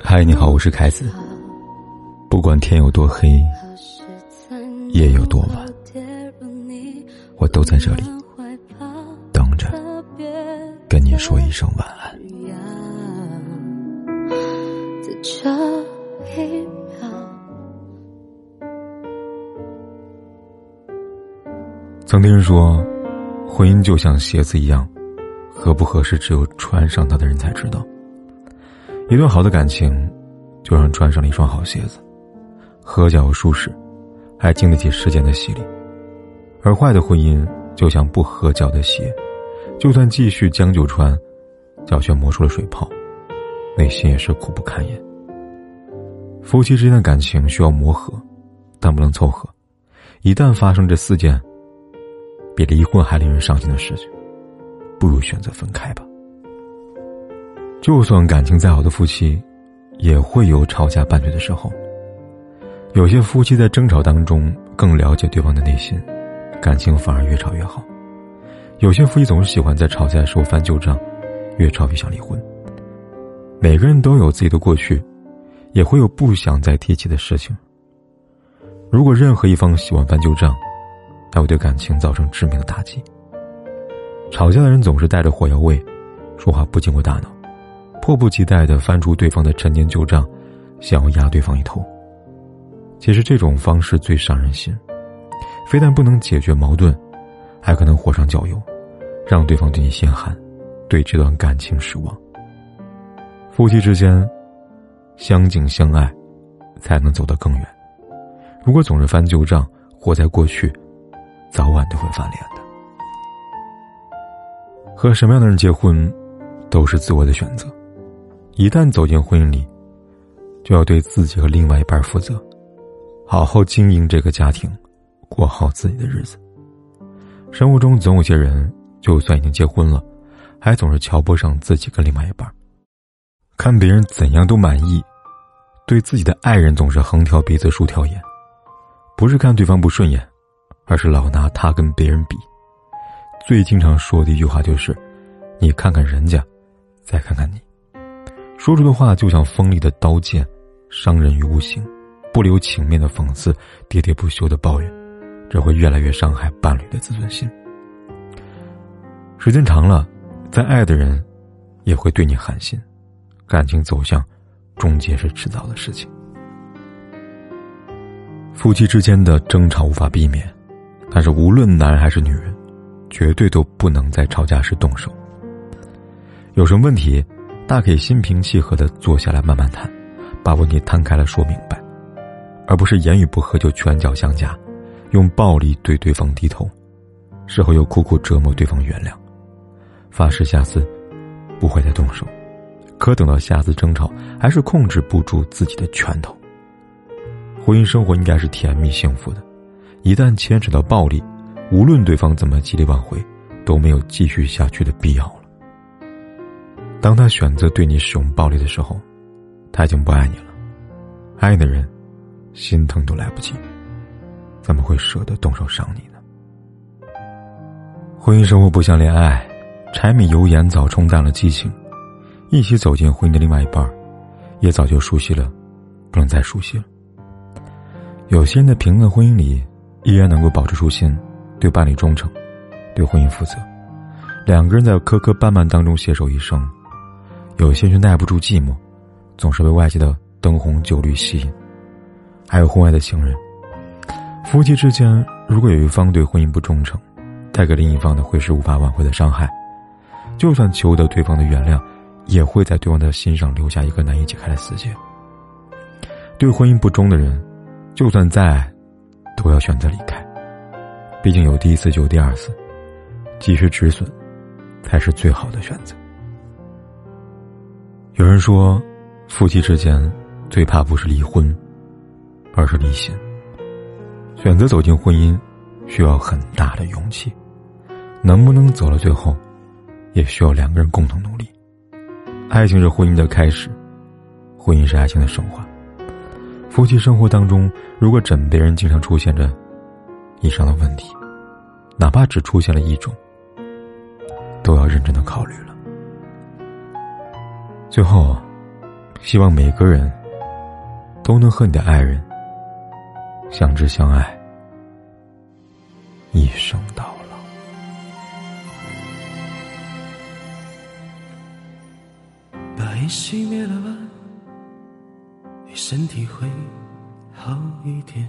嗨，你好，我是凯子。不管天有多黑，夜有多晚，我都在这里等着跟你说一声晚安。曾听人说，婚姻就像鞋子一样，合不合适只有穿上它的人才知道。一段好的感情，就像穿上了一双好鞋子，合脚舒适，还经得起时间的洗礼；而坏的婚姻，就像不合脚的鞋，就算继续将就穿，脚却磨出了水泡，内心也是苦不堪言。夫妻之间的感情需要磨合，但不能凑合。一旦发生这四件比离婚还令人伤心的事情，不如选择分开吧。就算感情再好的夫妻，也会有吵架拌嘴的时候。有些夫妻在争吵当中更了解对方的内心，感情反而越吵越好。有些夫妻总是喜欢在吵架的时候翻旧账，越吵越想离婚。每个人都有自己的过去，也会有不想再提起的事情。如果任何一方喜欢翻旧账，那会对感情造成致命的打击。吵架的人总是带着火药味，说话不经过大脑。迫不及待的翻出对方的陈年旧账，想要压对方一头。其实这种方式最伤人心，非但不能解决矛盾，还可能火上浇油，让对方对你心寒，对这段感情失望。夫妻之间，相敬相爱，才能走得更远。如果总是翻旧账，活在过去，早晚都会翻脸的。和什么样的人结婚，都是自我的选择。一旦走进婚姻里，就要对自己和另外一半负责，好好经营这个家庭，过好自己的日子。生活中总有些人，就算已经结婚了，还总是瞧不上自己跟另外一半，看别人怎样都满意，对自己的爱人总是横挑鼻子竖挑眼，不是看对方不顺眼，而是老拿他跟别人比。最经常说的一句话就是：“你看看人家，再看看你。”说出的话就像锋利的刀剑，伤人于无形；不留情面的讽刺，喋喋不休的抱怨，只会越来越伤害伴侣的自尊心。时间长了，再爱的人，也会对你寒心。感情走向，终结是迟早的事情。夫妻之间的争吵无法避免，但是无论男人还是女人，绝对都不能在吵架时动手。有什么问题？大可以心平气和的坐下来慢慢谈，把问题摊开了说明白，而不是言语不合就拳脚相加，用暴力对对方低头，事后又苦苦折磨对方原谅，发誓下次不会再动手，可等到下次争吵，还是控制不住自己的拳头。婚姻生活应该是甜蜜幸福的，一旦牵扯到暴力，无论对方怎么极力挽回，都没有继续下去的必要了。当他选择对你使用暴力的时候，他已经不爱你了。爱的人，心疼都来不及，怎么会舍得动手伤你呢？婚姻生活不像恋爱，柴米油盐早冲淡了激情。一起走进婚姻的另外一半，也早就熟悉了，不能再熟悉了。有些人的平淡婚姻里，依然能够保持初心，对伴侣忠诚，对婚姻负责，两个人在磕磕绊绊当中携手一生。有些却耐不住寂寞，总是被外界的灯红酒绿吸引；还有婚外的情人。夫妻之间，如果有一方对婚姻不忠诚，带给另一方的会是无法挽回的伤害。就算求得对方的原谅，也会在对方的心上留下一个难以解开的死结。对婚姻不忠的人，就算再爱，都要选择离开。毕竟有第一次就有第二次，及时止损，才是最好的选择。有人说，夫妻之间最怕不是离婚，而是离心。选择走进婚姻，需要很大的勇气。能不能走到最后，也需要两个人共同努力。爱情是婚姻的开始，婚姻是爱情的升华。夫妻生活当中，如果枕边人经常出现着以上的问题，哪怕只出现了一种，都要认真的考虑了。最后，希望每个人都能和你的爱人相知相爱，一生到老。把烟熄灭了吧，你身体会好一点。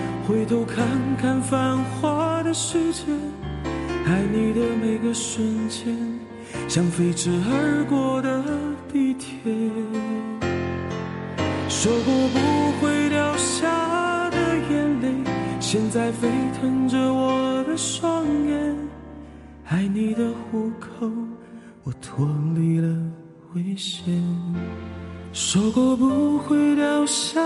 回头看看繁华的世界，爱你的每个瞬间，像飞驰而过的地铁。说过不会掉下的眼泪，现在沸腾着我的双眼。爱你的虎口，我脱离了危险。说过不会掉下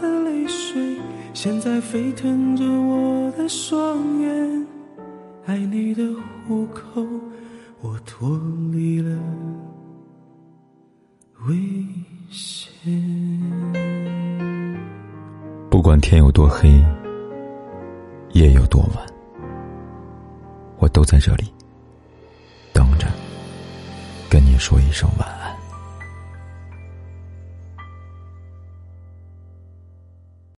的泪水。现在沸腾着我的双眼，爱你的虎口，我脱离了危险。不管天有多黑，夜有多晚，我都在这里等着，跟你说一声晚安。